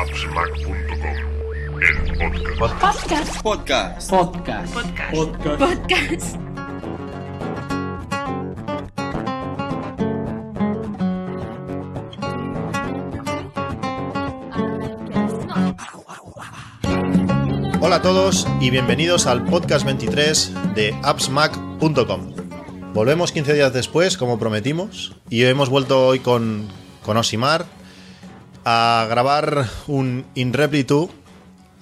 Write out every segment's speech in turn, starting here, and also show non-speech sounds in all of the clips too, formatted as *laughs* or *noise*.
Appsmac.com, el podcast. Podcast. Podcast. Podcast. Podcast. Hola a todos y bienvenidos al podcast 23 de appsmac.com. Volvemos 15 días después, como prometimos, y hemos vuelto hoy con, con Osimar a grabar un In Reply 2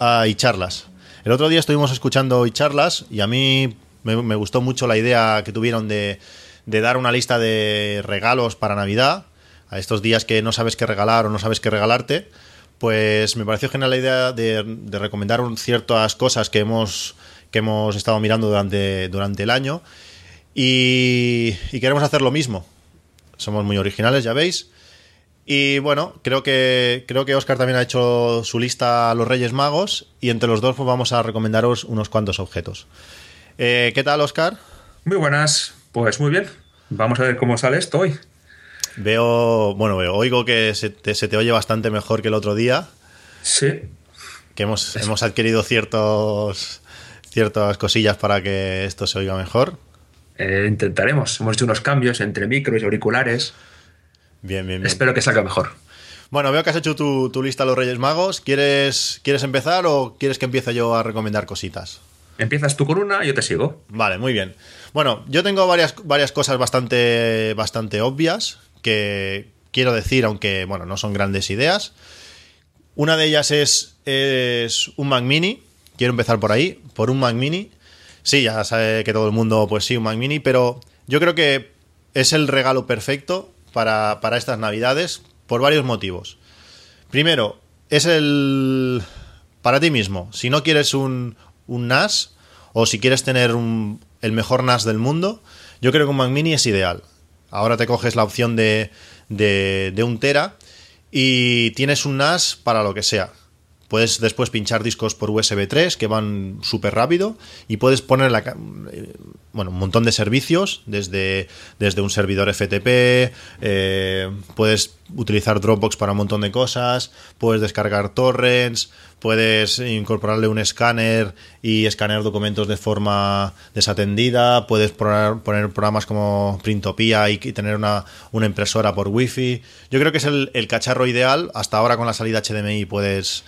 ah, y charlas. El otro día estuvimos escuchando y charlas y a mí me, gustó mucho la idea que tuvieron de, de dar una lista de regalos para Navidad, a estos días que no sabes qué regalar o no sabes qué regalarte pues me pareció genial la idea de, de recomendar ciertas cosas que hemos, que hemos estado mirando durante, durante el año y, y queremos hacer lo mismo. Somos muy originales, ya veis. Y bueno, creo que, creo que Oscar también ha hecho su lista a los Reyes Magos y entre los dos pues vamos a recomendaros unos cuantos objetos. Eh, ¿Qué tal, Oscar? Muy buenas. Pues muy bien. Vamos a ver cómo sale esto hoy. Veo, bueno, veo, oigo que se te, se te oye bastante mejor que el otro día. Sí. que hemos, hemos adquirido ciertos ciertas cosillas para que esto se oiga mejor. eh, intentaremos. Hemos hecho unos cambios entre micros y auriculares. Bien, bien, bien. Espero que salga mejor. Bueno, veo que has hecho tu, tu lista a los Reyes Magos. ¿Quieres, ¿Quieres empezar o quieres que empiece yo a recomendar cositas? Empiezas tú con una, yo te sigo. Vale, muy bien. Bueno, yo tengo varias, varias cosas bastante, bastante obvias que quiero decir, aunque bueno, no son grandes ideas. Una de ellas es, es un Mac Mini. Quiero empezar por ahí, por un Mac Mini. Sí, ya sabe que todo el mundo, pues sí, un Mac Mini, pero yo creo que es el regalo perfecto para, para estas Navidades por varios motivos. Primero, es el. Para ti mismo. Si no quieres un, un NAS, o si quieres tener un- el mejor NAS del mundo, yo creo que un Mac Mini es ideal. Ahora te coges la opción de, de, de un Tera y tienes un NAS para lo que sea. Puedes después pinchar discos por USB 3 que van súper rápido y puedes poner la, bueno, un montón de servicios desde, desde un servidor FTP, eh, puedes utilizar Dropbox para un montón de cosas, puedes descargar torrents, puedes incorporarle un escáner y escanear documentos de forma desatendida, puedes poner, programas como Printopia y, tener una, impresora por Wi-Fi. Yo creo que es el, cacharro ideal. Hasta ahora con la salida HDMI puedes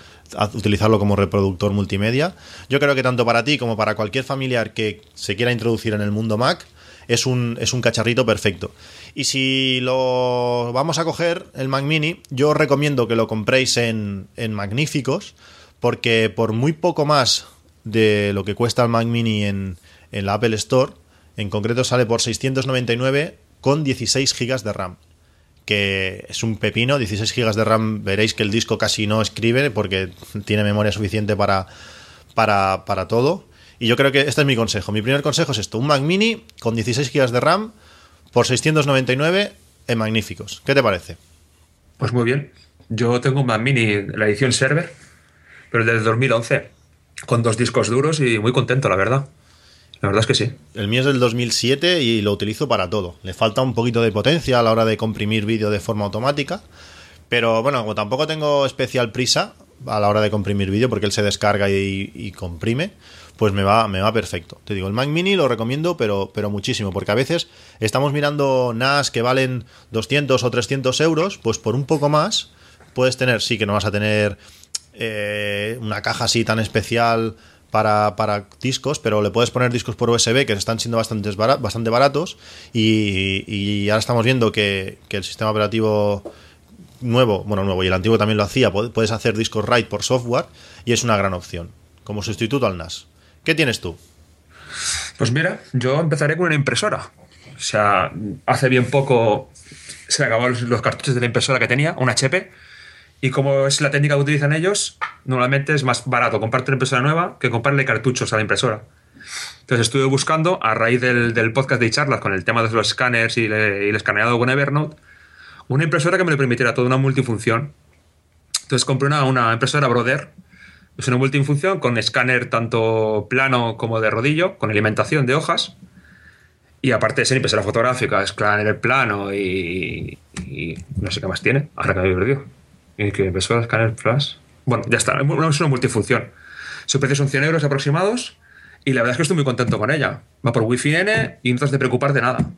utilizarlo como reproductor multimedia. Yo creo que tanto para ti como para cualquier familiar que se quiera introducir en el mundo Mac, es un, es un cacharrito perfecto. Y si lo vamos a coger, el Mac Mini, yo os recomiendo que lo compréis en, en Magníficos, porque por muy poco más de lo que cuesta el Mac Mini en, en la Apple Store, en concreto sale por 699 con 16 GB de RAM que es un pepino, 16 GB de RAM, veréis que el disco casi no escribe porque tiene memoria suficiente para, para, para todo. Y yo creo que este es mi consejo. Mi primer consejo es esto, un Mac Mini con 16 GB de RAM por 699 en Magníficos. ¿Qué te parece? Pues muy bien. Yo tengo un Mac Mini, la edición server, pero desde 2011, con dos discos duros y muy contento, la verdad. La verdad es que sí. El mío es del 2007 y lo utilizo para todo. Le falta un poquito de potencia a la hora de comprimir vídeo de forma automática. Pero bueno, como tampoco tengo especial prisa a la hora de comprimir vídeo, porque él se descarga y, comprime, pues me va, me va perfecto. Te digo, el Mac Mini lo recomiendo, pero, pero muchísimo, porque a veces estamos mirando NAS que valen 200 o 300 euros, pues por un poco más puedes tener, sí que no vas a tener eh, una caja así tan especial para, discos, pero le puedes poner discos por USB que están siendo bastante, baratos y, ahora estamos viendo que, el sistema operativo nuevo, bueno, nuevo y el antiguo también lo hacía, pu- puedes hacer discos RAID por software y es una gran opción, como sustituto al NAS. ¿Qué tienes tú? Pues mira, yo empezaré con una impresora. O sea, hace bien poco se acabaron los, los cartuchos de la impresora que tenía, una HP. Y como es la técnica que utilizan ellos, normalmente es más barato comprarte una impresora nueva que comprarle cartuchos a la impresora. Entonces estuve buscando, a raíz del, del podcast de charlas con el tema de los escáneres y, y el escaneado con Evernote, una impresora que me lo permitiera toda una multifunción. Entonces compré una, una impresora Brother, es una multifunción con escáner tanto plano como de rodillo, con alimentación de hojas. Y aparte de ser impresora fotográfica, escáner plano y, y no sé qué más tiene, ahora que me he perdido. Que empezó a escanear flash. Bueno, ya está. Es una multifunción. Su precio son 100 euros aproximados. Y la verdad es que estoy muy contento con ella. Va por Wi-Fi N y no te has de preocupar de nada.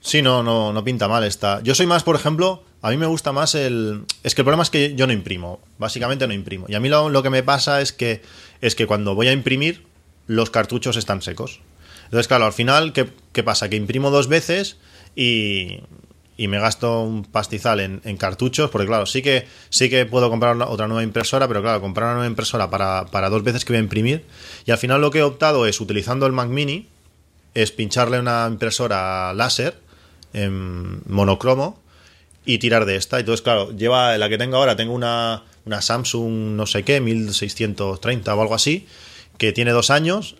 Sí, no, no, no pinta mal esta. Yo soy más, por ejemplo, a mí me gusta más el. Es que el problema es que yo no imprimo. Básicamente no imprimo. Y a mí lo, lo que me pasa es que, es que cuando voy a imprimir, los cartuchos están secos. Entonces, claro, al final, ¿qué, qué pasa? Que imprimo dos veces y, y me gasto un pastizal en, en, cartuchos, porque claro, sí que sí que puedo comprar otra nueva impresora, pero claro, comprar una nueva impresora para, para, dos veces que voy a imprimir. Y al final lo que he optado es, utilizando el Mac Mini, es pincharle una impresora láser en monocromo y tirar de esta. Entonces, claro, lleva la que tengo ahora, tengo una, una Samsung no sé qué, 1630 o algo así, que tiene dos años,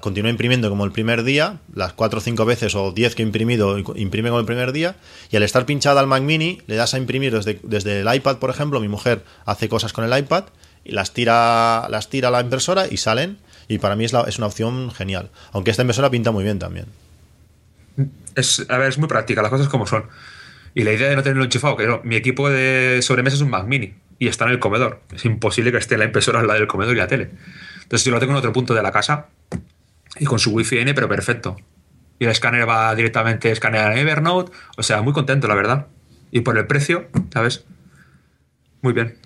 continúa imprimiendo como el primer día, las cuatro o cinco veces o diez que he imprimido, imprime como el primer día, y al estar pinchada al Mac Mini, le das a imprimir desde, desde el iPad, por ejemplo, mi mujer hace cosas con el iPad, y las tira, las tira a la impresora y salen, y para mí es una opción genial, aunque esta impresora pinta muy bien también. Es, a ver, es muy práctica, las cosas como son. Y la idea de no tenerlo enchufado, que no, mi equipo de sobremesa es un Mac Mini y está en el comedor. Es imposible que esté la impresora al lado del comedor y la tele. Entonces yo lo tengo en otro punto de la casa y con su Wi-Fi N, pero perfecto. Y el escáner va directamente a escanear en Evernote. O sea, muy contento, la verdad. Y por el precio, ¿sabes? Muy bien.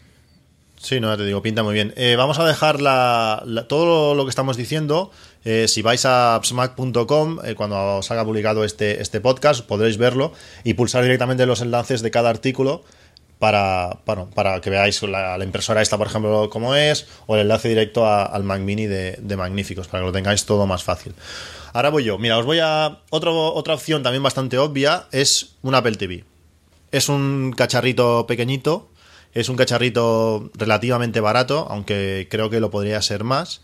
Sí, no, te digo, pinta muy bien. Eh, vamos a dejar la, todo lo que estamos diciendo. Eh, si vais a appsmac.com, eh, cuando salga publicado este, este podcast, podréis verlo y pulsar directamente los enlaces de cada artículo para, para, que veáis la, impresora esta, por ejemplo, cómo es, o el enlace directo al Mac Mini de, de, Magníficos, para que lo tengáis todo más fácil. Ahora voy yo. Mira, os voy a. Otro, otra opción también bastante obvia es un Apple TV. Es un cacharrito pequeñito es un cacharrito relativamente barato, aunque creo que lo podría ser más.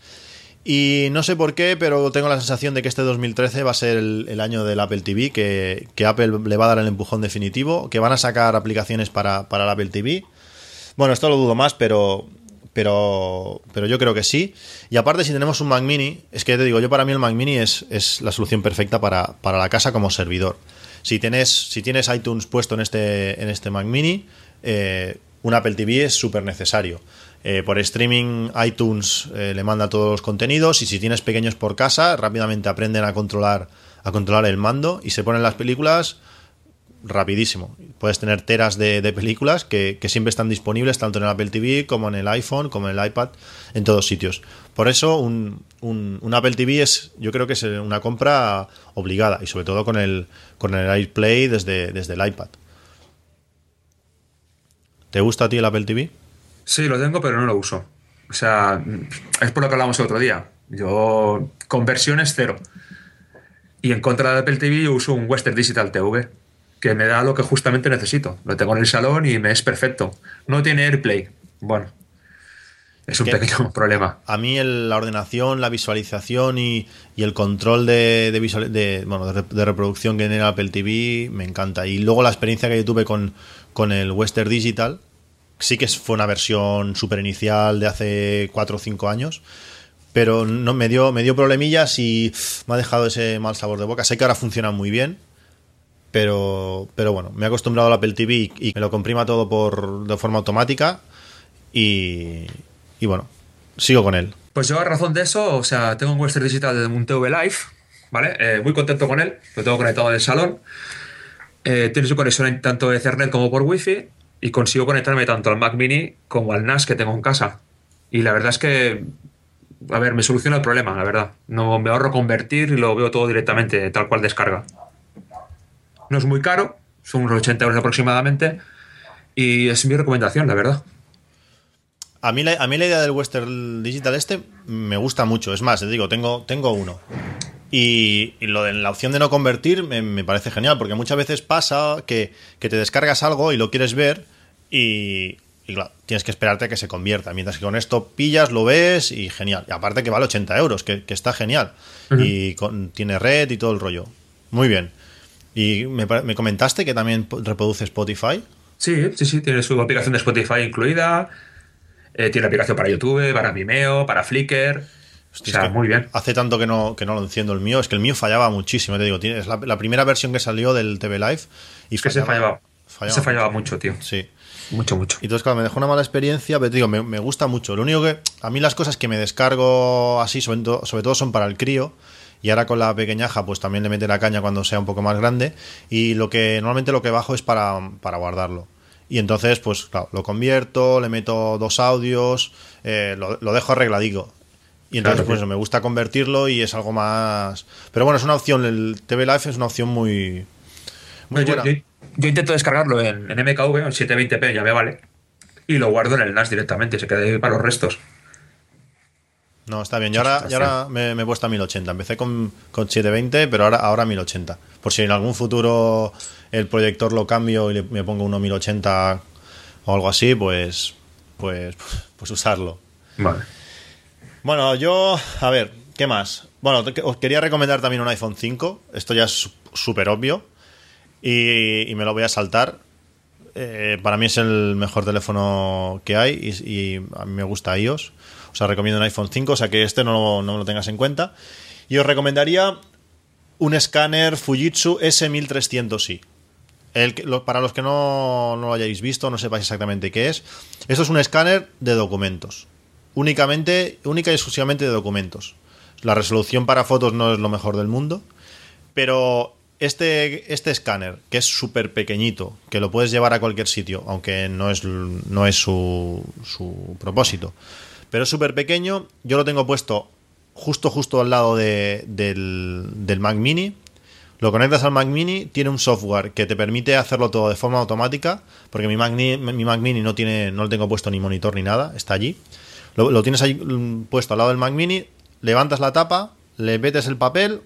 Y no sé por qué, pero tengo la sensación de que este 2013 va a ser el, año del Apple TV, que, que, Apple le va a dar el empujón definitivo, que van a sacar aplicaciones para, para el Apple TV. Bueno, esto lo dudo más, pero, pero, pero yo creo que sí. Y aparte, si tenemos un Mac Mini, es que te digo, yo para mí el Mac Mini es, es la solución perfecta para, para, la casa como servidor. Si tienes, si tienes iTunes puesto en este, en este Mac Mini, eh, un Apple TV es súper necesario. Eh, por streaming iTunes eh, le manda todos los contenidos y si tienes pequeños por casa rápidamente aprenden a controlar a controlar el mando y se ponen las películas rapidísimo. Puedes tener teras de, películas que, que, siempre están disponibles tanto en el Apple TV como en el iPhone, como en el iPad, en todos sitios. Por eso un, un, un Apple TV es, yo creo que es una compra obligada y sobre todo con el, con el AirPlay desde, desde el iPad. ¿Te gusta a ti el Apple TV? Sí, lo tengo, pero no lo uso. O sea, es por lo que hablamos el otro día. Yo, conversiones cero. Y en contra del Apple TV, yo uso un Western Digital TV, que me da lo que justamente necesito. Lo tengo en el salón y me es perfecto. No tiene AirPlay. Bueno, es un pequeño *laughs* problema. A mí el, la ordenación, la visualización y, y el control de, de, visual, de, bueno, de, de, reproducción que tiene Apple TV me encanta. Y luego la experiencia que yo tuve con, con el Western Digital, sí que fue una versión super inicial de hace 4 o 5 años, pero no, me, dio, me dio problemillas y me ha dejado ese mal sabor de boca. Sé que ahora funciona muy bien, pero, pero bueno, me he acostumbrado al Apple TV y, me lo comprima todo por, de forma automática y, y bueno, sigo con él. Pues yo a razón de eso, o sea, tengo un Western Digital de un TV Live, ¿vale? Eh, muy contento con él, lo tengo conectado en el salón. Eh, tiene su conexión tanto de Ethernet como por Wi-Fi y consigo conectarme tanto al Mac Mini como al NAS que tengo en casa. Y la verdad es que, a ver, me soluciona el problema, la verdad. No me ahorro convertir y lo veo todo directamente, tal cual descarga. No es muy caro, son unos 80 euros aproximadamente, y es mi recomendación, la verdad. A mí, la, a mí la idea del Western Digital este me gusta mucho. Es más, te digo, tengo, tengo uno. Y, y, lo de la opción de no convertir me, me, parece genial, porque muchas veces pasa que, que, te descargas algo y lo quieres ver y, y, claro, tienes que esperarte a que se convierta. Mientras que con esto pillas, lo ves y genial. Y aparte que vale 80 euros, que, que está genial. Uh -huh. Y con, tiene red y todo el rollo. Muy bien. Y me, me, comentaste que también reproduce Spotify. Sí, sí, sí, tiene su aplicación de Spotify incluida. Eh, tiene aplicación para YouTube, para Vimeo, para Flickr. Hostia, o sea, muy bien. Hace tanto que no, que no lo enciendo el mío. Es que el mío fallaba muchísimo, te digo. Es la, la primera versión que salió del TV Live. Y fallaba, que se fallaba. fallaba Se fallaba mucho, tío. Sí. Mucho, mucho. Y entonces, claro, me dejó una mala experiencia, pero te digo, me, me gusta mucho. Lo único que. A mí las cosas que me descargo así, sobre todo, sobre todo son para el crío. Y ahora con la pequeñaja, pues también le mete la caña cuando sea un poco más grande. Y lo que normalmente lo que bajo es para, para guardarlo. Y entonces, pues claro, lo convierto, le meto dos audios, eh, lo, lo dejo arregladico. Y entonces, Claro, pues sí. me gusta convertirlo y es algo más. Pero bueno, es una opción, el TV Live es una opción muy. Muy buena. yo- yo intento descargarlo en, en MKV, en 720p, ya me vale. Y lo guardo en el NAS directamente, se queda ahí para los restos. No, está bien. Yo ahora, me, me he puesto a 1080. Empecé con, con 720, pero ahora, ahora 1080. Por si en algún futuro el proyector lo cambio y le- me pongo uno 1080 o algo así, pues, pues, *laughs* pues usarlo. Vale. Bueno, yo, a ver, ¿qué más? Bueno, os quería recomendar también un iPhone 5. Esto ya es súper obvio. Y, me lo voy a saltar. Eh, para mí es el mejor teléfono que hay y, a mí me gusta iOS. O sea, recomiendo un iPhone 5, o sea que este no, no lo tengas en cuenta. Y os recomendaría un escáner Fujitsu S1300i. El lo- para los que no, no lo hayáis visto, no sepáis exactamente qué es. Esto es un escáner de documentos. Únicamente, única y exclusivamente de documentos. La resolución para fotos no es lo mejor del mundo. Pero este, este escáner, que es súper pequeñito, que lo puedes llevar a cualquier sitio, aunque no es, no es su, su propósito, pero es súper pequeño, yo lo tengo puesto justo, justo al lado de- del, del Mac Mini. Lo conectas al Mac Mini, tiene un software que te permite hacerlo todo de forma automática, porque mi Mac, mi Mac Mini no, tiene, no lo tengo puesto ni monitor ni nada, está allí. Lo, lo tienes ahí mm, puesto al lado del Mac Mini, levantas la tapa, le metes el papel,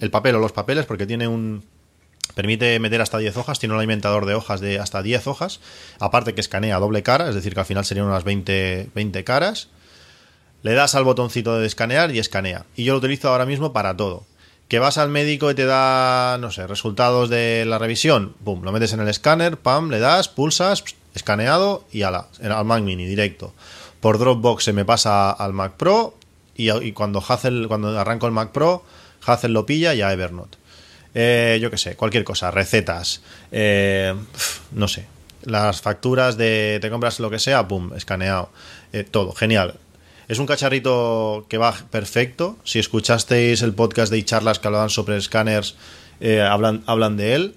el papel o los papeles, porque tiene un. Permite meter hasta 10 hojas, tiene un alimentador de hojas de hasta 10 hojas, aparte que escanea doble cara, es decir, que al final serían unas 20, 20 caras. Le das al botoncito de escanear y escanea. Y yo lo utilizo ahora mismo para todo. Que vas al médico y te da, no sé, resultados de la revisión, pum, lo metes en el escáner, pam, le das, pulsas, escaneado y ala, al Mac Mini directo. Por Dropbox se me pasa al Mac Pro y, y cuando Hazel, cuando arranco el Mac Pro, Hazel lo pilla y a Evernote. Eh, yo qué sé, cualquier cosa, recetas, eh, no sé, las facturas de te compras lo que sea, pum, escaneado, eh, todo, genial. Es un cacharrito que va perfecto. Si escuchasteis el podcast de charlas que hablaban sobre escáneres, eh, hablan, hablan de él.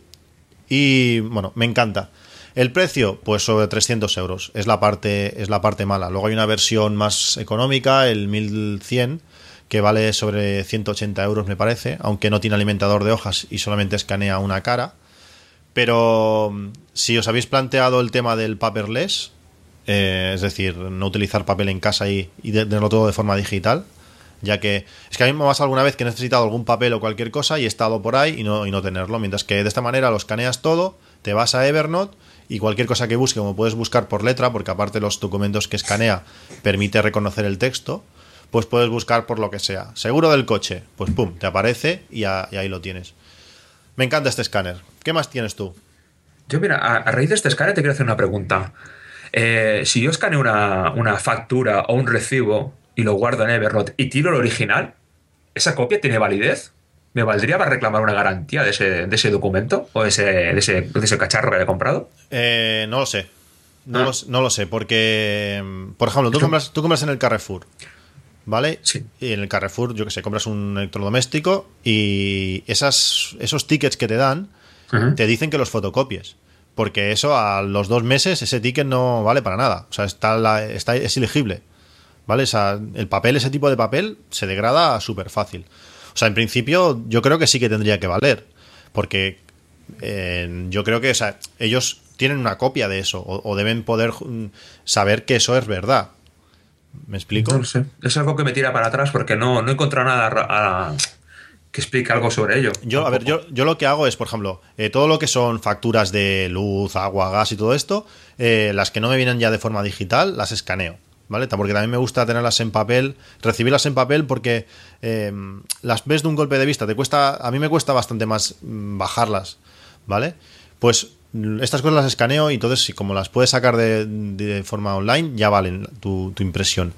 Y bueno, me encanta. El precio, pues sobre 300 euros. Es la parte, es la parte mala. Luego hay una versión más económica, el 1100, que vale sobre 180 euros, me parece, aunque no tiene alimentador de hojas y solamente escanea una cara. Pero mm, si os habéis planteado el tema del paperless, eh, es decir, no utilizar papel en casa y, tenerlo todo de forma digital, ya que es que a mí me pasa alguna vez que he necesitado algún papel o cualquier cosa y he estado por ahí y no, y no tenerlo, mientras que de esta manera lo escaneas todo, te vas a Evernote y cualquier cosa que busque, como puedes buscar por letra, porque aparte los documentos que escanea permite reconocer el texto, pues puedes buscar por lo que sea. Seguro del coche, pues pum, te aparece y, a- y ahí lo tienes. Me encanta este escáner. ¿Qué más tienes tú? Yo, mira, a, a raíz de este escáner te quiero hacer una pregunta. Eh, si yo escaneo una, una factura o un recibo y lo guardo en Evernote y tiro el original, ¿esa copia tiene validez? ¿Me valdría para reclamar una garantía de ese, de ese documento o de ese, de ese, de ese cacharro que haya comprado? Eh, no lo sé. No, Ah. lo, no lo sé, porque, mm, por ejemplo, tú compras, tú compras en el Carrefour, ¿vale? Sí. Y en el Carrefour, yo que sé, compras un electrodoméstico y esas, esos tickets que te dan te dicen que los fotocopies. Porque eso a los dos meses ese ticket no vale para nada. O sea, está, la- está es ilegible. ¿Vale? O sea, el papel, ese tipo de papel, se degrada súper fácil. O sea, en principio, yo creo que sí que tendría que valer. Porque eh, yo creo que, o sea, ellos tienen una copia de eso. O, o deben poder saber que eso es verdad. ¿Me explico? No lo sé. Es algo que me tira para atrás porque no, no he encontrado nada a- que explique algo sobre ello. Yo, a ver, yo, yo lo que hago es, por ejemplo, eh, todo lo que son facturas de luz, agua, gas y todo esto, eh, las que no me vienen ya de forma digital, las escaneo. ¿Vale? Porque también me gusta tenerlas en papel, recibirlas en papel porque eh, las ves de un golpe de vista, te cuesta, a mí me cuesta bastante más mm, bajarlas, ¿vale? Pues estas cosas las escaneo y entonces como las puedes sacar de, forma online, ya valen tu, impresión.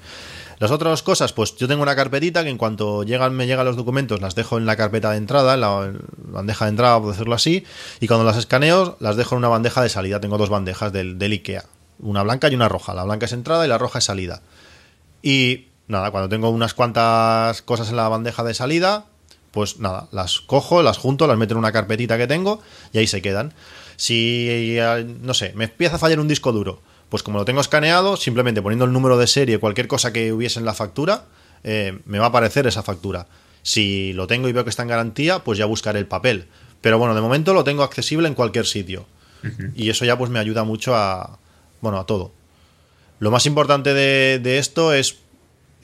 Las otras cosas, pues yo tengo una carpetita que en cuanto llegan, me llegan los documentos, las dejo en la carpeta de entrada, en la bandeja de entrada, por decirlo así, y cuando las escaneo, las dejo en una bandeja de salida. Tengo dos bandejas del, del IKEA, una blanca y una roja. La blanca es entrada y la roja es salida. Y nada, cuando tengo unas cuantas cosas en la bandeja de salida, pues nada, las cojo, las junto, las meto en una carpetita que tengo y ahí se quedan. Si, no sé, me empieza a fallar un disco duro, pues como lo tengo escaneado, simplemente poniendo el número de serie, cualquier cosa que hubiese en la factura, eh, me va a aparecer esa factura. Si lo tengo y veo que está en garantía, pues ya buscaré el papel. Pero bueno, de momento lo tengo accesible en cualquier sitio. Y eso ya pues me ayuda mucho a, bueno, a todo. Lo más importante de, de esto es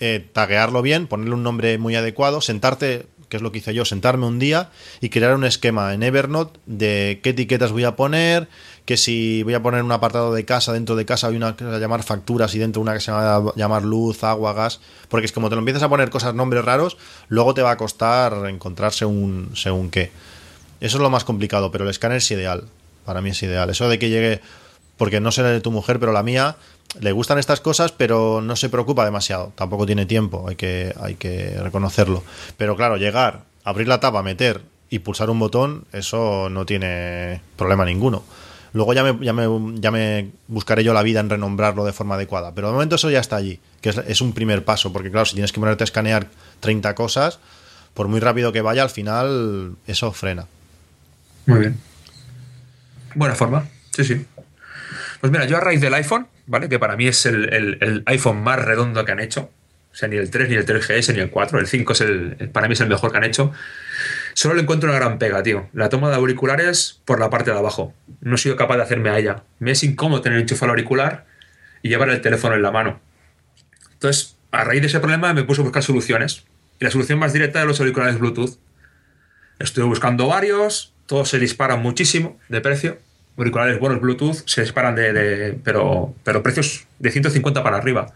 eh, taguearlo bien, ponerle un nombre muy adecuado, sentarte, que es lo que hice yo, sentarme un día y crear un esquema en Evernote de qué etiquetas voy a poner, que si voy a poner un apartado de casa, dentro de casa hay una que se va a llamar facturas y dentro una que se va a llamar luz, agua, gas, porque es como te lo empiezas a poner cosas, nombres raros, luego te va a costar encontrarse un según qué. Eso es lo más complicado, pero el escáner es ideal. Para mí es ideal. Eso de que llegue, porque no sé de tu mujer, pero la mía, le gustan estas cosas, pero no se preocupa demasiado. Tampoco tiene tiempo, hay que, hay que reconocerlo. Pero claro, llegar, abrir la tapa, meter y pulsar un botón, eso no tiene problema ninguno. Luego ya me, ya me, ya me buscaré yo la vida en renombrarlo de forma adecuada. Pero de momento eso ya está allí, que es, es un primer paso, porque claro, si tienes que ponerte a escanear 30 cosas, por muy rápido que vaya, al final eso frena. Muy bien. Buena forma, sí, sí. Pues mira, yo a raíz del iPhone, ¿vale? Que para mí es el, iPhone más redondo que han hecho. O sea, ni el 3, ni el 3GS, ni el 4. El 5 es el, para mí es el mejor que han hecho. Solo le encuentro una gran pega, tío. La toma de auriculares por la parte de abajo. No he sido capaz de hacerme a ella. Me es incómodo tener enchufado el auricular y llevar el teléfono en la mano. Entonces, a raíz de ese problema me puse a buscar soluciones. Y la solución más directa de los auriculares Bluetooth. Estuve buscando varios, todos se disparan muchísimo de precio. Auriculares buenos Bluetooth se disparan de, pero, pero precios de 150 para arriba.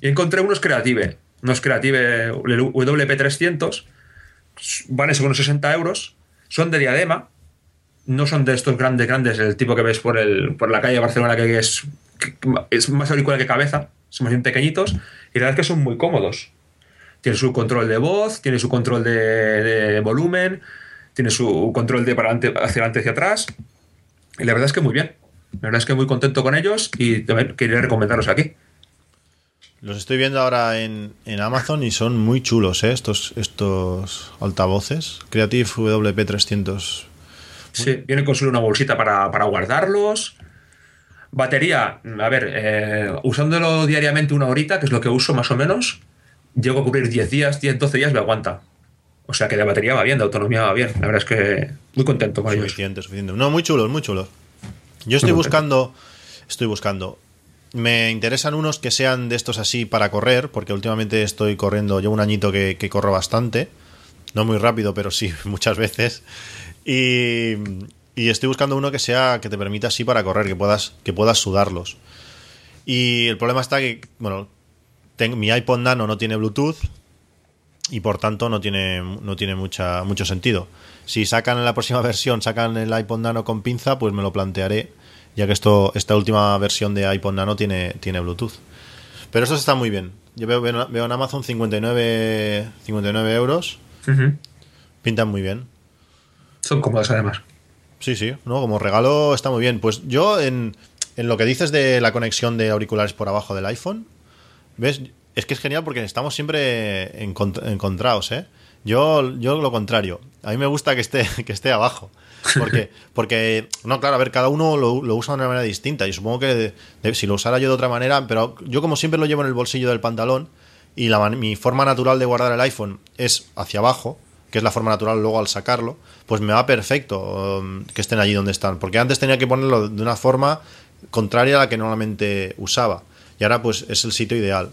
Y encontré unos Creative, unos Creative WP300, valen según unos 60 euros, son de diadema, no son de estos grandes, grandes, el tipo que ves por, el, por la calle de Barcelona que es, es más auricular que cabeza, son más bien pequeñitos, y la verdad es que son muy cómodos. Tiene su control de voz, tiene su control de, volumen, tiene su control de para adelante, hacia adelante hacia atrás. Y la verdad es que muy bien. La verdad es que muy contento con ellos y también quería recomendarlos aquí. Los estoy viendo ahora en, en Amazon y son muy chulos, ¿eh? Estos, estos altavoces. Creative WP300. Sí, viene con solo una bolsita para, para guardarlos. Batería, a ver, eh, usándolo diariamente una horita, que es lo que uso más o menos, llego a cubrir 10 días, 10, 12 días me aguanta. O sea que de batería va bien, de autonomía va bien. La verdad es que muy contento con ellos. Suficiente, suficiente. No, muy chulos, muy chulos. Yo estoy Muy buscando. Estoy buscando. Me interesan unos que sean de estos así para correr, porque últimamente estoy corriendo, llevo un añito que, que corro bastante. No muy rápido, pero sí *laughs* muchas veces. Y, y estoy buscando uno que sea que te permita así para correr, que puedas, que puedas sudarlos. Y el problema está que, bueno, tengo, mi iPod Nano no tiene Bluetooth y por tanto no tiene, no tiene mucha, mucho sentido. Si sacan en la próxima *laughs* versión, sacan el iPod Nano con pinza, pues me lo plantearé, ya que esto, esta última versión de iPod Nano tiene, tiene Bluetooth. Pero eso está muy bien. Yo veo, veo, veo en Amazon 59, 59 euros. Pintan muy bien. Son cómodos además. Sí, sí, no, como regalo está muy bien. Pues yo en, en lo que dices de la conexión de auriculares por abajo del iPhone, ¿ves? Es que es genial porque estamos siempre encont- encontrados, ¿eh? Yo, yo lo contrario. A mí me gusta que esté, *laughs* que esté abajo. Porque, porque, no, claro, a ver, cada uno lo, usa de una manera distinta. Y supongo que si lo usara yo de otra manera, pero yo como siempre lo llevo en el bolsillo del pantalón y la, mi forma natural de guardar el iPhone es hacia abajo, que es la forma natural luego al sacarlo, pues me va perfecto um, que estén allí donde están. Porque antes tenía que ponerlo de una forma contraria a la que normalmente usaba. Y ahora pues es el sitio ideal.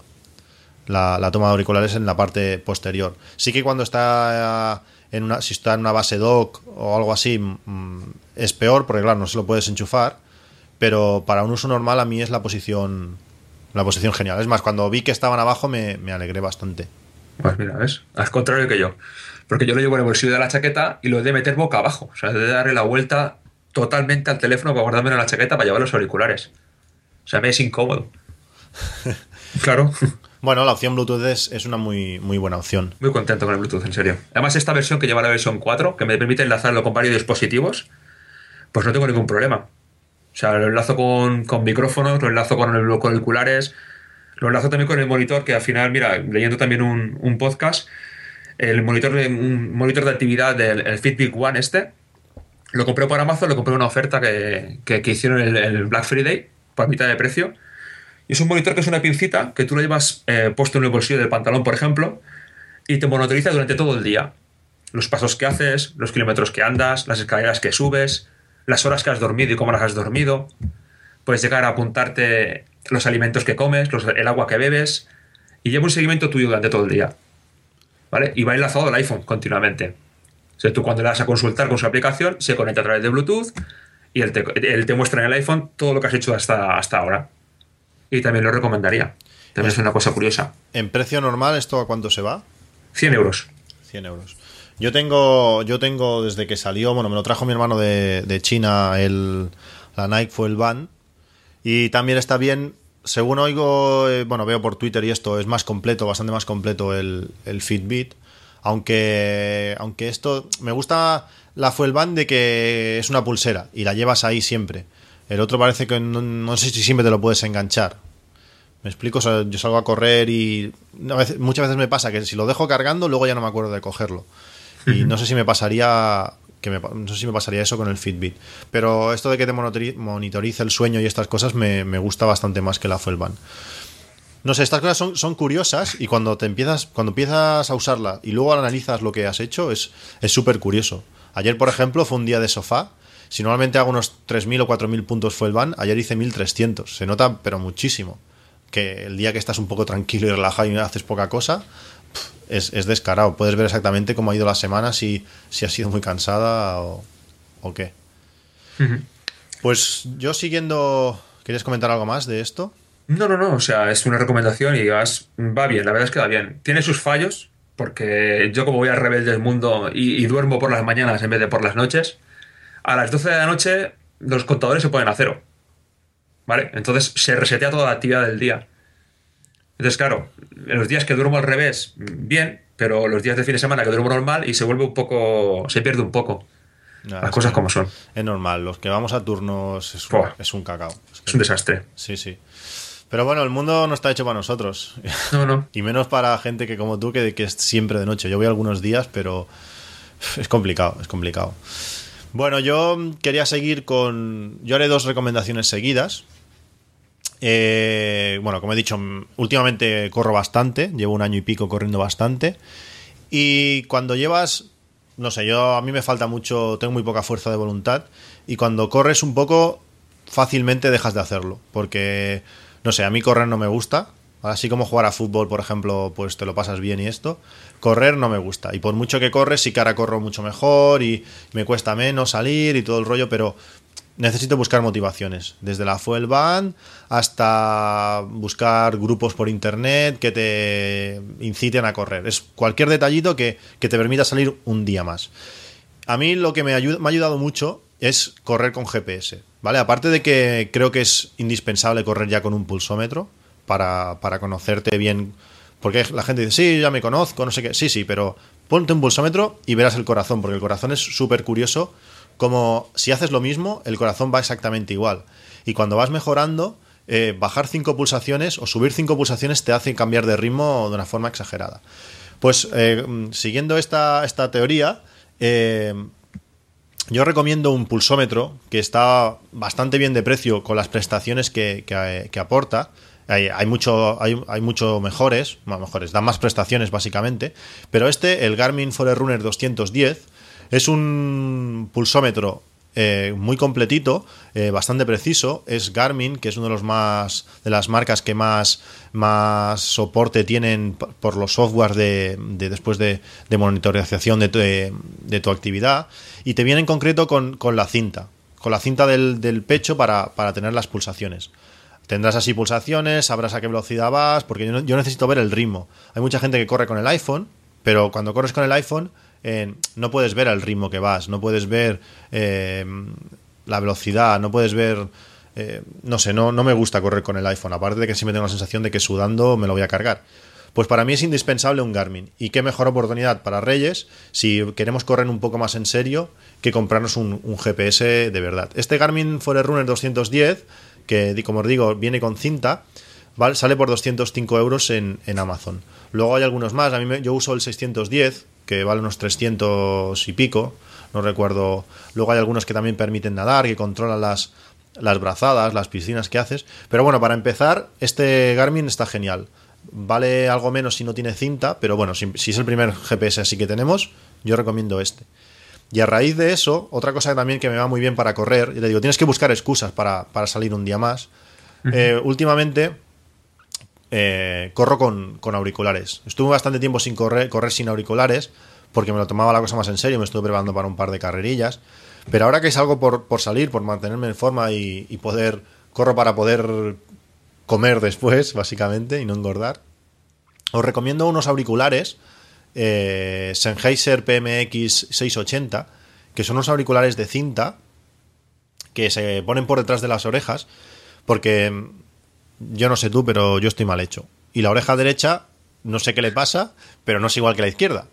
La, la toma de auriculares en la parte posterior. Sí que cuando está en una, si está en una base dock o algo así, mm, es peor, porque claro, no se lo puedes enchufar. Pero para un uso normal a mí es la posición la posición genial. Es más, cuando vi que estaban abajo me, me alegré bastante. Pues mira, ¿ves? Al contrario que yo. Porque yo lo llevo en el bolsillo de la chaqueta y lo he de meter boca abajo. O sea, he de darle la vuelta totalmente al teléfono para guardármelo en la chaqueta para llevar los auriculares. O sea, me es incómodo. *laughs* claro. Bueno, la opción Bluetooth es, una muy, muy buena opción. Muy contento con el Bluetooth, en serio. Además, esta versión que lleva la versión 4, que me permite enlazarlo con varios dispositivos, pues no tengo ningún problema. O sea, lo enlazo con, con micrófonos, lo enlazo con, el, con auriculares, lo enlazo también con el monitor, que al final, mira, leyendo también un, un podcast, el monitor de, un monitor de actividad del el Fitbit One este, lo compré por Amazon, lo compré en una oferta que, que, hicieron el Black Friday por mitad de precio. Y es un monitor que es una pincita que tú lo llevas eh, puesto en el bolsillo del pantalón, por ejemplo, y te monitoriza durante todo el día. Los pasos que haces, los kilómetros que andas, las escaleras que subes, las horas que has dormido y cómo las has dormido. Puedes llegar a apuntarte los alimentos que comes, los, el agua que bebes, y lleva un seguimiento tuyo durante todo el día. ¿Vale? Y va enlazado al iPhone continuamente. O sea, tú cuando le das a consultar con su aplicación, se conecta a través de Bluetooth y él te, él te muestra en el iPhone todo lo que has hecho hasta, hasta ahora. Y también lo recomendaría. También es una cosa curiosa. ¿En precio normal esto a cuánto se va? 100 euros. 100 euros. Yo tengo, yo tengo desde que salió, bueno, me lo trajo mi hermano de, de China, el, la Nike fue el Van. Y también está bien, según oigo, eh, bueno, veo por Twitter y esto, es más completo, bastante más completo el, el Fitbit. Aunque, aunque esto, me gusta la Fuelband de que es una pulsera y la llevas ahí siempre. El otro parece que no, no sé si siempre te lo puedes enganchar. Me explico, o sea, yo salgo a correr y una vez- muchas veces me pasa que si lo dejo cargando, luego ya no me acuerdo de cogerlo. Y no sé si me pasaría que me, no sé si me pasaría eso con el Fitbit. Pero esto de que te monitori- monitorice el sueño y estas cosas me, me gusta bastante más que la Fuelband. No sé, estas cosas son, son curiosas y cuando te empiezas, cuando empiezas a usarla y luego analizas lo que has hecho, es es súper curioso. Ayer, por ejemplo, fue un día de sofá. Si normalmente hago unos 3.000 o 4.000 puntos fue el van, ayer hice 1.300. Se nota, pero muchísimo. Que el día que estás un poco tranquilo y relajado y haces poca cosa, es, es descarado. Puedes ver exactamente cómo ha ido la semana, si, si has sido muy cansada o, o qué. Pues yo siguiendo... ¿Querías comentar algo más de esto? No, no, no. O sea, es una recomendación y vas, va bien. La verdad es que va bien. Tiene sus fallos, porque yo como voy al revés del mundo y, y duermo por las mañanas en vez de por las noches, a las 12 de la noche los contadores se ponen a cero. ¿Vale? Entonces se resetea toda la actividad del día. Entonces, claro, en los días que duermo al revés, bien, pero los días de fin de semana que duermo normal y se vuelve un poco. se pierde un poco. Las cosas que- como son. Es normal, los que vamos a turnos es un, Buah. es un cacao. Es que- Es un desastre. sí, sí. Pero bueno, el mundo no está hecho para nosotros. No, no. *laughs* Y menos para gente que como tú, que, que es siempre de noche. Yo voy algunos días, pero es complicado, es complicado. Bueno, yo quería seguir con... Yo haré dos recomendaciones seguidas. Eh, bueno, como he dicho, m- últimamente corro bastante, llevo un año y pico corriendo bastante. Y cuando llevas, no sé, yo a mí me falta mucho, tengo muy poca fuerza de voluntad. Y cuando corres un poco, fácilmente dejas de hacerlo. Porque, no sé, a mí correr no me gusta. Así como jugar a fútbol, por ejemplo, pues te lo pasas bien y esto. Correr no me gusta. Y por mucho que corres, sí que ahora corro mucho mejor y me cuesta menos salir y todo el rollo, pero necesito buscar motivaciones. Desde la Fuel Band hasta buscar grupos por internet que te inciten a correr. Es cualquier detallito que, que te permita salir un día más. A mí lo que me, ayuda- me ha ayudado mucho es correr con GPS, ¿vale? Aparte de que creo que es indispensable correr ya con un pulsómetro para, para conocerte bien, porque la gente dice, sí, ya me conozco, no sé qué, sí, sí, pero ponte un pulsómetro y verás el corazón, porque el corazón es súper curioso, como si haces lo mismo, el corazón va exactamente igual. Y cuando vas mejorando, eh, bajar cinco pulsaciones o subir cinco pulsaciones te hace cambiar de ritmo de una forma exagerada. Pues eh, siguiendo esta, esta teoría, eh, yo recomiendo un pulsómetro que está bastante bien de precio con las prestaciones que, que- que aporta. Hay, hay mucho, hay, hay mucho mejores, bueno, mejores, dan más prestaciones básicamente, pero este, el Garmin Forerunner 210, es un pulsómetro eh, muy completito, eh, bastante preciso. Es Garmin, que es uno de los más de las marcas que más, más soporte tienen por los softwares de, de después de, de monitorización de tu, de, tu actividad. Y te viene en concreto con, con la cinta, con la cinta del, del pecho para, para tener las pulsaciones. Tendrás así pulsaciones, sabrás a qué velocidad vas, porque yo, yo necesito ver el ritmo. Hay mucha gente que corre con el iPhone, pero cuando corres con el iPhone no puedes ver el ritmo que vas, no puedes ver eh, la velocidad, no puedes ver eh, no sé, no, no me gusta correr con el iPhone, aparte de que siempre tengo la sensación de que sudando me lo voy a cargar. Pues para mí es indispensable un Garmin. Y qué mejor oportunidad para Reyes si queremos correr un poco más en serio que comprarnos un, un GPS de verdad. Este Garmin Forerunner 210, que como os digo, viene con cinta, ¿vale? sale por 205 euros en, en Amazon. Luego hay algunos más. A mí me- yo uso el 610, que vale unos 300 y pico. No recuerdo. Luego hay algunos que también permiten nadar, que controlan las, las brazadas, las piscinas que haces. Pero bueno, para empezar, este Garmin está genial. Vale algo menos si no tiene cinta, pero bueno, si, si es el primer GPS así que tenemos, yo recomiendo este. Y a raíz de eso, otra cosa también que me va muy bien para correr, y le digo, tienes que buscar excusas para, para salir un día más. Eh, últimamente eh, corro con, con auriculares. Estuve bastante tiempo sin correr, correr sin auriculares, porque me lo tomaba la cosa más en serio, me estuve preparando para un par de carrerillas. Pero ahora que salgo por, por salir, por mantenerme en forma y, poder, corro para poder comer después, *laughs* básicamente, y no engordar, os recomiendo unos auriculares eh, Sennheiser PMX 680, que son unos auriculares de cinta que se ponen por detrás de las orejas, porque yo no sé tú, pero yo estoy mal hecho. Y la oreja derecha, no sé qué le pasa, pero no es igual que la izquierda.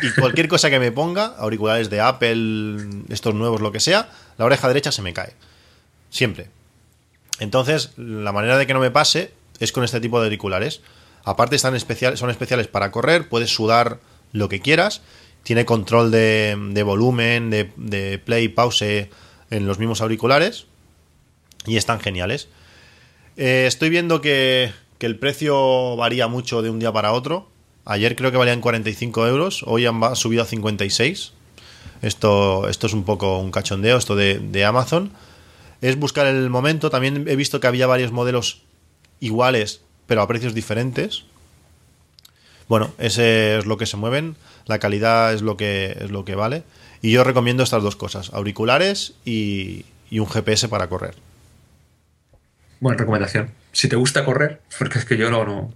Y cualquier cosa que me ponga, auriculares de Apple, estos nuevos, lo que sea, la oreja derecha se me cae. Siempre. Entonces, la manera de que no me pase es con este tipo de auriculares. Aparte, están especial, son especiales para correr, puedes sudar lo que quieras. Tiene control de, volumen, de, play pause en los mismos auriculares. Y están geniales. Eh, estoy viendo que, el precio varía mucho de un día para otro. Ayer creo que valían 45 euros, hoy han subido a 56. Esto, esto es un poco un cachondeo, esto de, Amazon. Es buscar el momento. También he visto que había varios modelos iguales, pero a precios diferentes. Bueno, ese es lo que se mueven. La calidad es lo que, es lo que vale. Y yo recomiendo estas dos cosas: auriculares y un GPS para correr. Buena recomendación. Si te gusta correr, *laughs* porque es que yo no. no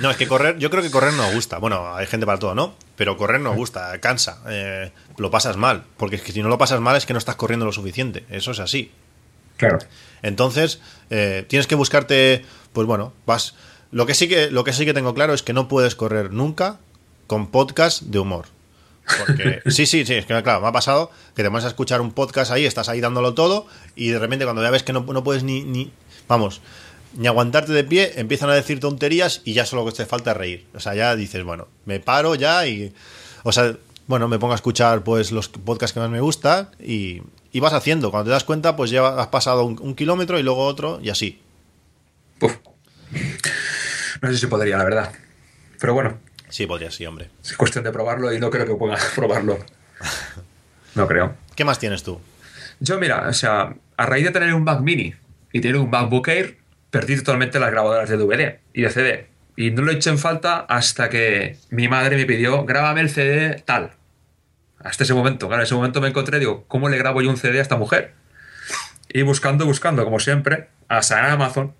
No, es que correr, yo creo que correr no gusta. Bueno, hay gente para todo, ¿no? Pero correr no gusta, cansa, eh, lo pasas mal. Porque es que si no lo pasas mal es que no estás corriendo lo suficiente. Eso es así. claro. Entonces, eh, tienes que buscarte, pues bueno, vas. Lo que sí que, lo que sí que tengo claro es que no puedes correr nunca con podcast de humor. Porque, *laughs* sí, sí, sí, es que claro, me ha pasado que te pones a escuchar un podcast ahí, estás ahí dándolo todo, y de repente cuando ya ves que no, no puedes ni, ni, vamos, ni aguantarte de pie, empiezan a decir tonterías y ya solo que te falta reír. O sea, ya dices, bueno, me paro ya y. O sea, bueno, me pongo a escuchar pues los podcasts que más me gustan y, y vas haciendo. Cuando te das cuenta, pues ya has pasado un, un kilómetro y luego otro y así. Uf. No sé si podría, la verdad. Pero bueno, Sí, podría, sí, hombre. es cuestión de probarlo y no creo que pueda *laughs* probarlo. *laughs* No creo. ¿Qué más tienes tú? Yo, mira, o sea, a raíz de tener un Mac Mini y tener un MacBook Air, perdí totalmente las grabadoras de DVD y de CD. Y no lo eché en falta hasta que mi madre me pidió, grábame el CD tal. Hasta ese momento, claro, en ese momento me encontré, digo, ¿cómo le grabo yo un CD a esta mujer? Y buscando, buscando, como siempre, hasta en Amazon,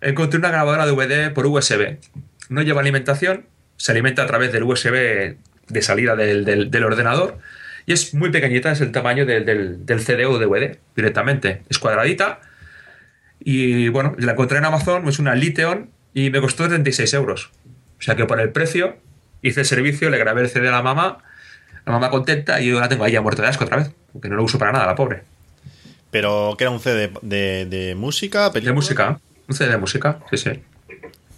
encontré una grabadora de DVD por USB. No lleva alimentación, se alimenta a través del USB de salida del, del- del ordenador y es muy pequeñita, es el tamaño del, del CD o DVD directamente. Es cuadradita y bueno, la encontré en Amazon, es una Liteon y me costó 36 euros. O sea que por el precio hice el servicio, le grabé el CD a la mamá, la mamá contenta y yo la tengo ahí a muerto de asco otra vez, porque no lo uso para nada, la pobre. Pero que era un CD de, de música, De película? música, un CD de música, sí, sí.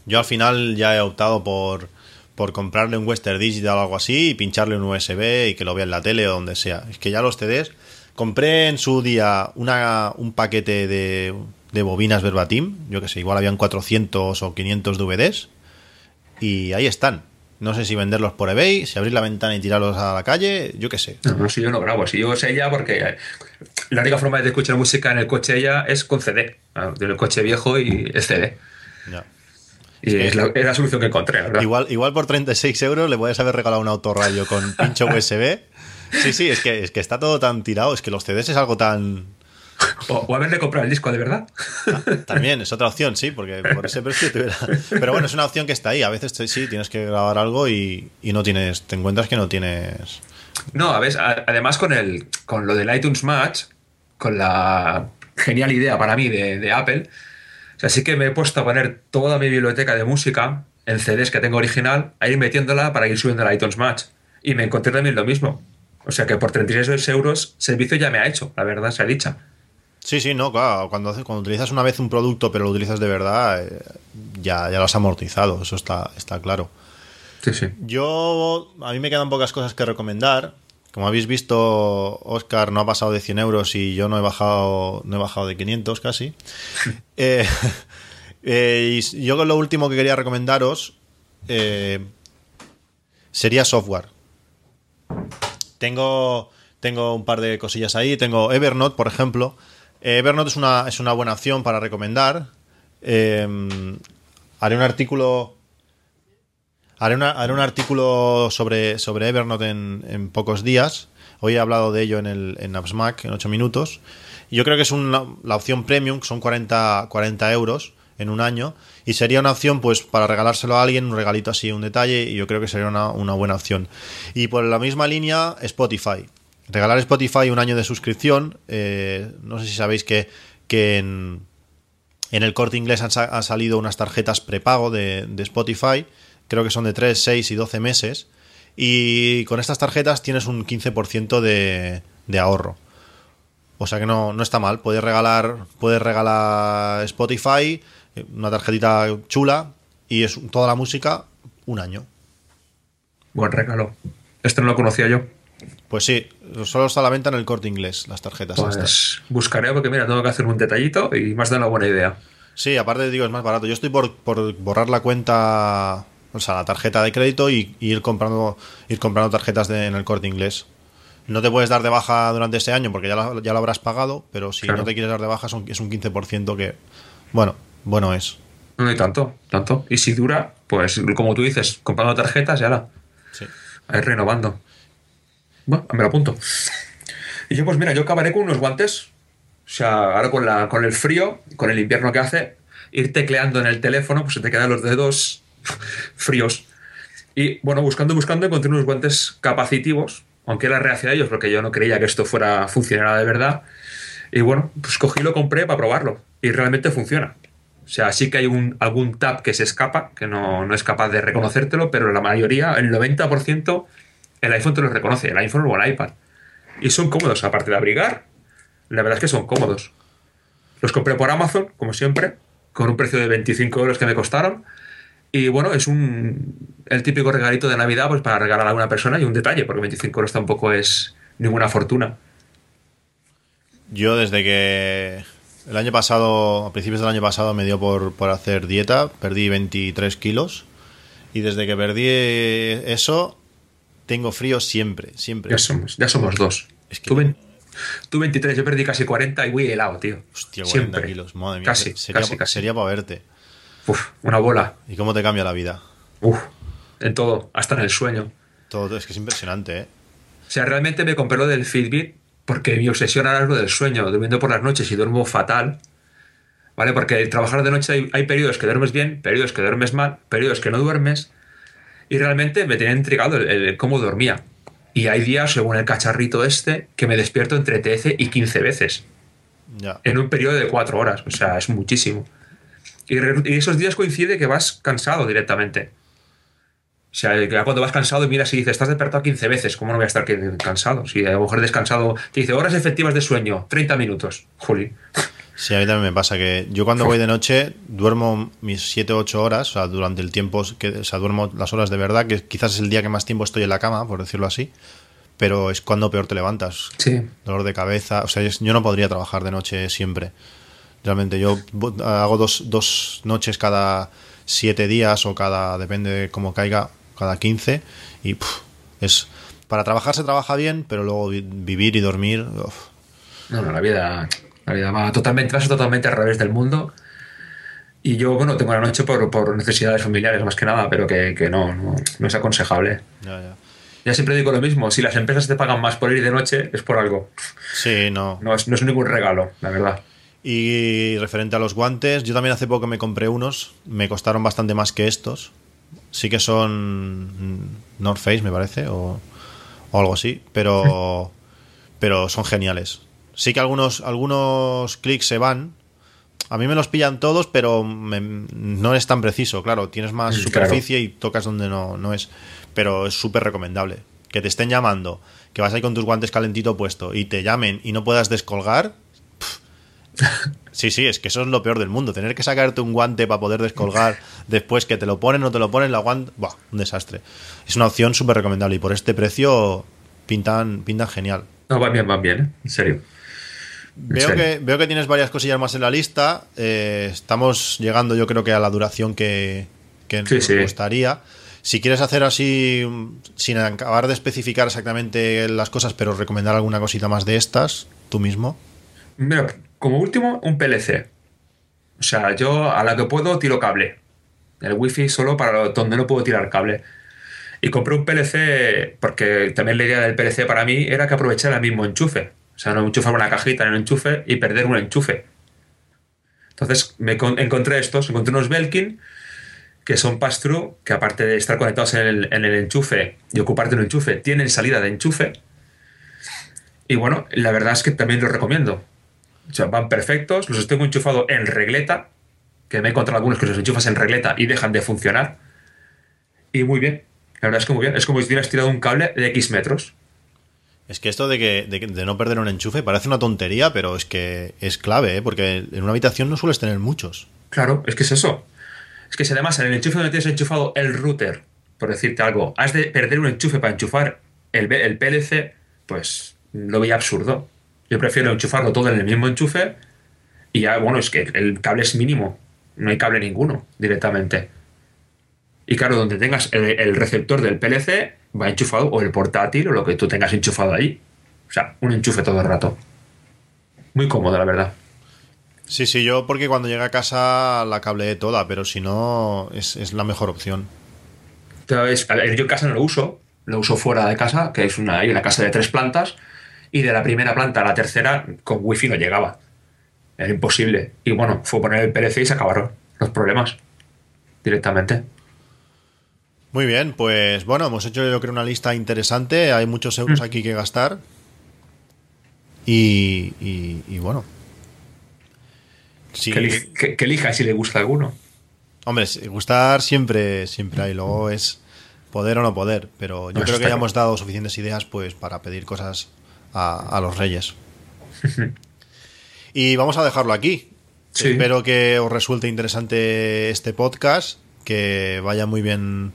Yo al final ya he optado por, por comprarle un Western Digital o algo así y pincharle un USB y que lo vea en la tele o donde sea. Es que ya los CDs. Compré en su día una, un paquete de, de bobinas verbatim. Yo que sé, igual habían 400 o 500 DVDs. Y ahí están. No sé si venderlos por eBay, si abrir la ventana y tirarlos a la calle, yo qué sé. No, no, si yo no grabo, si yo sé ya porque eh, la única forma de escuchar música en el coche ya es con CD. Ah, Tiene el coche viejo y es CD. Ya. Y es la, es la solución que encontré, ¿verdad? Igual, igual por 36 euros le puedes haber regalado un autorradio con pincho *laughs* USB. Sí, sí, es que, es que está todo tan tirado. Es que los CDs es algo tan. *laughs* O, o haberle comprado el disco de verdad. *laughs* También es otra opción, sí, porque por ese precio te hubiera- Pero bueno, es una opción que está ahí. A veces sí tienes que grabar algo y, y no tienes. Te encuentras que no tienes. No, a a- además con el con lo del iTunes Match, con la genial idea para mí de, de Apple. O sea, sí que me he puesto a poner toda mi biblioteca de música en CDs que tengo original, a ir metiéndola para ir subiendo la iTunes Match. Y me encontré también lo mismo. O sea que por 36 euros, servicio ya me ha hecho, la verdad se ha dicha. Sí, sí, no, claro. Cuando, cuando utilizas una vez un producto, pero lo utilizas de verdad, eh, ya, ya lo has amortizado, eso está, está claro. Sí, sí. Yo, a mí me quedan pocas cosas que recomendar. Como habéis visto, Oscar no ha pasado de 100 euros y yo no he bajado, no he bajado de 500 casi. *laughs* eh, *laughs* eh, y yo lo último que quería recomendaros eh, sería software. Tengo, tengo un par de cosillas ahí. Tengo Evernote, por ejemplo. Eh, Evernote es una, es una buena opción para recomendar. Eh, haré un artículo. Haré, haré un artículo sobre, sobre Evernote en, pocos días. Hoy he hablado de ello en, el, en AppsMac en 8 minutos. Yo creo que es una- la opción premium, que son 40, 40 euros en un año. Y sería una opción, pues, para regalárselo a alguien, un regalito así, un detalle. Y yo creo que sería una, una buena opción. Y por la misma línea, Spotify. Regalar Spotify un año de suscripción. eh, no sé si sabéis que, que en, el corte inglés han, sa- han salido unas tarjetas prepago de, de Spotify. Creo que son de 3, 6 y 12 meses. Y con estas tarjetas tienes un 15% de, de ahorro. O sea que no, no está mal. Puedes regalar, puedes regalar Spotify, eh, una tarjetita chula, y es toda la música un año. Buen regalo. Esto no lo conocía yo. Pues sí, solo está a la venta en el corte inglés, las tarjetas estas. Pues buscaré porque mira, tengo que hacer un detallito y más de una buena idea. Sí, aparte digo, es más barato. Yo estoy por, por borrar la cuenta, o sea, la tarjeta de crédito y, y ir comprando ir comprando tarjetas de- en el corte inglés. No te puedes dar de baja durante este año porque ya, la- ya lo habrás pagado, pero si Claro. no te quieres dar de baja son- es un 15% que, bueno, bueno es. No hay tanto, tanto. Y si dura, pues como tú dices, comprando tarjetas y ahora, Sí. a ir renovando. Bueno, me lo apunto. Y yo, pues mira, yo acabaré con unos guantes. O sea, ahora con, la, con el frío, con el invierno que hace, ir tecleando en el teléfono, pues se te quedan los dedos *laughs* fríos. Y bueno, buscando, buscando, encontré unos guantes capacitivos, aunque era reacia a ellos, porque yo no creía que esto fuera funcionara de verdad. Y bueno, pues cogí lo compré para probarlo. Y realmente funciona. O sea, sí que hay un, algún tap que se escapa, que no, no es capaz de reconocértelo, pero la mayoría, el 90%, el iPhone te lo reconoce, el iPhone o el iPad. Y son cómodos, aparte de abrigar, la verdad es que son cómodos. Los compré por Amazon, como siempre, con un precio de 25 euros que me costaron. Y bueno, es un el típico regalito de Navidad pues para regalar a alguna persona y un detalle, porque 25 euros tampoco es ninguna fortuna. Yo desde que el año pasado, a principios del año pasado, me dio por, por hacer dieta, perdí 23 kilos. Y desde que perdí eso, tengo frío siempre, siempre. Ya somos, ya somos dos. Es que- tú, ven- tú 23, yo perdí casi 40 y voy helado, tío. Hostia, 40 Siempre. kilos, madre mía. Casi, sería, casi, casi. sería para verte. Uf, una bola. ¿Y cómo te cambia la vida? Uf, en todo, hasta en el sueño. Todo, es que es impresionante, ¿eh? O sea, realmente me compré lo del Fitbit porque mi obsesión ahora es lo del sueño, durmiendo por las noches y duermo fatal. ¿Vale? Porque trabajar de noche hay, hay periodos que duermes bien, periodos que duermes mal, periodos que no duermes. Y realmente me tenía intrigado el, el cómo dormía. Y hay días, según el cacharrito este, que me despierto entre 13 y 15 veces en un periodo de 4 horas. O sea, es muchísimo. Y, esos días coincide que vas cansado directamente. O sea, ya cuando vas cansado y miras y dices, estás despertado 15 veces, ¿cómo no voy a estar cansado? Si a lo mejor descansado te dice horas efectivas de sueño, 30 minutos. Juli. Sí, a mí también me pasa que yo cuando voy de noche duermo mis 7 o 8 horas, o sea, durante el tiempo, que, o sea, duermo las horas de verdad, que quizás es el día que más tiempo estoy en la cama, por decirlo así, pero es cuando peor te levantas. Sí. Dolor de cabeza, o sea, yo no podría trabajar de noche siempre. Realmente, yo hago dos, dos noches cada 7 días o cada, depende de cómo caiga, cada 15 y puf, es... Para trabajar se trabaja bien, pero luego vi- vivir y dormir... uf. No, no, la vida, la vida va totalmente, vas totalmente al revés del mundo. Y yo, bueno, tengo la noche por, por necesidades familiares más que nada, pero que, que no, no, no es aconsejable. Ya, ya. Ya siempre digo lo mismo, si las empresas te pagan más por ir de noche, es por algo. Sí, no. No es, no es ningún regalo, la verdad. Y referente a los guantes, yo también hace poco me compré unos, me costaron bastante más que estos. Sí que son North Face, me parece, o, o algo así, pero, *laughs* pero son geniales. Sí que algunos, algunos clics se van. A mí me los pillan todos, pero me- no es tan preciso. Claro, tienes más Mm, superficie y tocas donde no, no es. Pero es súper recomendable. Que te estén llamando, que vas ahí con tus guantes calentito puesto y te llamen y no puedas descolgar. Sí, sí, es que eso es lo peor del mundo. Tener que sacarte un guante para poder descolgar después que te lo ponen o te lo ponen, la guante. Buah, un desastre. Es una opción súper recomendable y por este precio pintan, pintan genial. No, van bien, van bien, ¿eh? En serio. Veo que, veo que tienes varias cosillas más en la lista. Eh, estamos llegando, yo creo que a la duración que, que Sí, nos sí. gustaría. Si quieres hacer así, sin acabar de especificar exactamente las cosas, pero recomendar alguna cosita más de estas, tú mismo. Mira, como último, un PLC. O sea, yo a la que puedo tiro cable. El wifi solo para donde no puedo tirar cable. Y compré un PLC porque también la idea del PLC para mí era que aprovechara el mismo enchufe. O sea, no enchufar una cajita en el enchufe y perder un enchufe. Entonces me con- encontré estos, encontré unos Belkin que son pass-through, que aparte de estar conectados en el, en el enchufe y ocuparte un enchufe, tienen salida de enchufe. Y bueno, la verdad es que también los recomiendo. O sea, van perfectos, los tengo enchufados en regleta, que me he encontrado algunos que los enchufas en regleta y dejan de funcionar. Y muy bien, la verdad es que muy bien. Es como si hubieras tirado un cable de X metros. Es que esto de, que, de, de no perder un enchufe parece una tontería, pero es que es clave, ¿eh? porque en una habitación no sueles tener muchos. Claro, es que es eso. Es que si además en el enchufe donde tienes enchufado el router, por decirte algo, has de perder un enchufe para enchufar el, el PLC, pues lo veía absurdo. Yo prefiero enchufarlo todo en el mismo enchufe y ya, bueno, es que el cable es mínimo. No hay cable ninguno directamente. Y claro, donde tengas el, el receptor del PLC, va enchufado, o el portátil, o lo que tú tengas enchufado ahí. O sea, un enchufe todo el rato. Muy cómodo, la verdad. Sí, sí, yo porque cuando llegué a casa la cableé toda, pero si no, es, es la mejor opción. Entonces, a ver, yo en casa no lo uso, lo uso fuera de casa, que es una, hay una casa de tres plantas, y de la primera planta a la tercera con wifi no llegaba. Era imposible. Y bueno, fue poner el PLC y se acabaron los problemas directamente. Muy bien, pues bueno, hemos hecho yo creo una lista interesante, hay muchos euros aquí que gastar. Y, y- y bueno. Sí, Que, elija, que- que elija si le gusta alguno. hombre, gustar siempre, siempre hay, luego es poder o no poder, pero yo No, creo que ya hemos dado suficientes ideas pues para pedir cosas a, a los reyes. *laughs* y vamos a dejarlo aquí. Sí. Espero que os resulte interesante este podcast, que vaya muy bien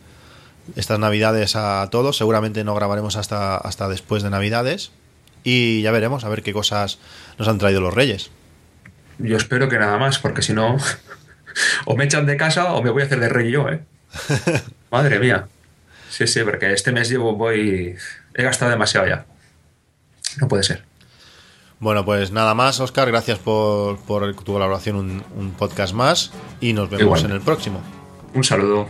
estas navidades a todos. Seguramente no grabaremos hasta, hasta después de navidades. Y ya veremos a ver qué cosas nos han traído los reyes. Yo espero que nada más, porque si no, *laughs* o me echan de casa o me voy a hacer de rey yo, ¿eh? *laughs* Madre mía. Sí, sí, porque este mes llevo, voy. He gastado demasiado ya. No puede ser. Bueno, pues nada más, Oscar. Gracias por, por tu colaboración, un, un podcast más. Y nos vemos Igual. en el próximo. Un saludo.